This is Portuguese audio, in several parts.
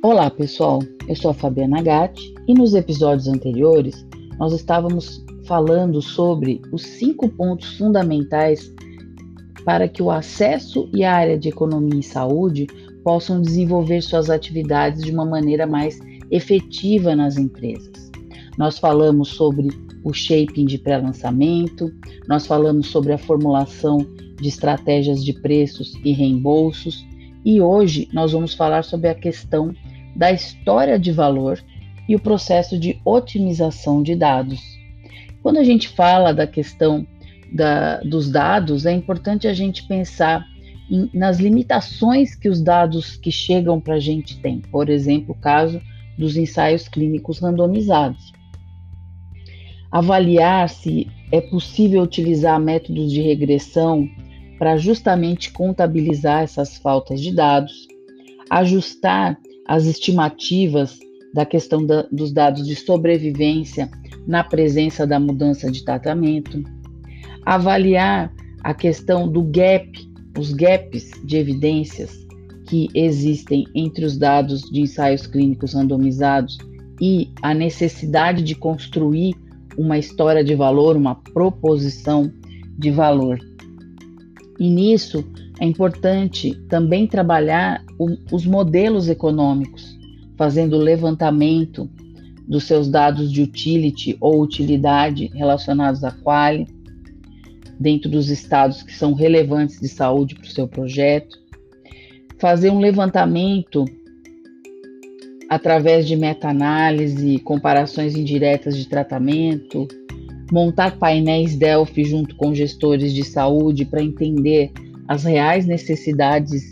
Olá pessoal, eu sou a Fabiana Gatti e nos episódios anteriores nós estávamos falando sobre os cinco pontos fundamentais para que o acesso e a área de economia e saúde possam desenvolver suas atividades de uma maneira mais efetiva nas empresas. Nós falamos sobre o shaping de pré-lançamento, nós falamos sobre a formulação de estratégias de preços e reembolsos, e hoje nós vamos falar sobre a questão da história de valor e o processo de otimização de dados. Quando a gente fala da questão da, dos dados, é importante a gente pensar em, nas limitações que os dados que chegam para a gente têm. Por exemplo, o caso dos ensaios clínicos randomizados. Avaliar se é possível utilizar métodos de regressão para justamente contabilizar essas faltas de dados, ajustar as estimativas da questão da, dos dados de sobrevivência na presença da mudança de tratamento, avaliar a questão do gap, os gaps de evidências que existem entre os dados de ensaios clínicos randomizados e a necessidade de construir uma história de valor, uma proposição de valor. E nisso é importante também trabalhar o, os modelos econômicos, fazendo levantamento dos seus dados de utility ou utilidade relacionados à quali, dentro dos estados que são relevantes de saúde para o seu projeto, fazer um levantamento através de meta-análise, comparações indiretas de tratamento, montar painéis Delphi junto com gestores de saúde para entender as reais necessidades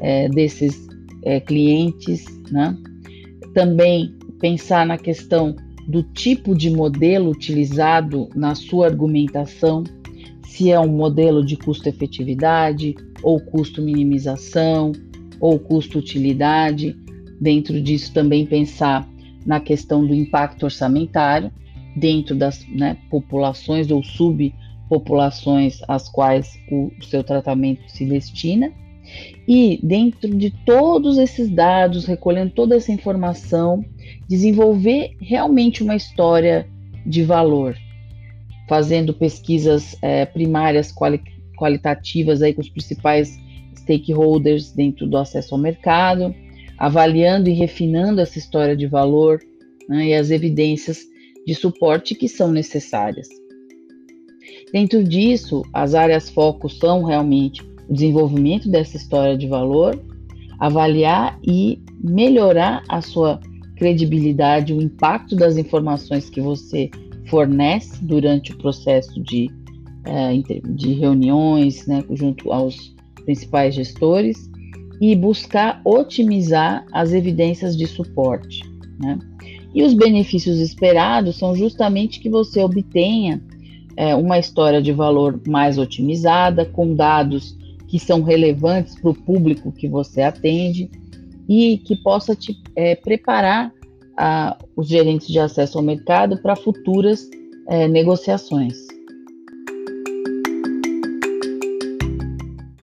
é, desses é, clientes, né? Também pensar na questão do tipo de modelo utilizado na sua argumentação, se é um modelo de custo-efetividade, ou custo-minimização, ou custo-utilidade. Dentro disso, também pensar na questão do impacto orçamentário, dentro das né, populações ou subpopulações às quais o, seu tratamento se destina. E dentro de todos esses dados, recolhendo toda essa informação, desenvolver realmente uma história de valor, fazendo pesquisas é, primárias quali qualitativas aí com os principais stakeholders dentro do acesso ao mercado, avaliando e refinando essa história de valor né, e as evidências de suporte que são necessárias. Dentro disso, as áreas foco são realmente o desenvolvimento dessa história de valor, avaliar e melhorar a sua credibilidade, o impacto das informações que você fornece durante o processo de, é, de reuniões, né, junto aos principais gestores, e buscar otimizar as evidências de suporte. Né? E os benefícios esperados são justamente que você obtenha é, uma história de valor mais otimizada, com dados que são relevantes para o público que você atende e que possa te é, preparar a, os gerentes de acesso ao mercado para futuras é, negociações.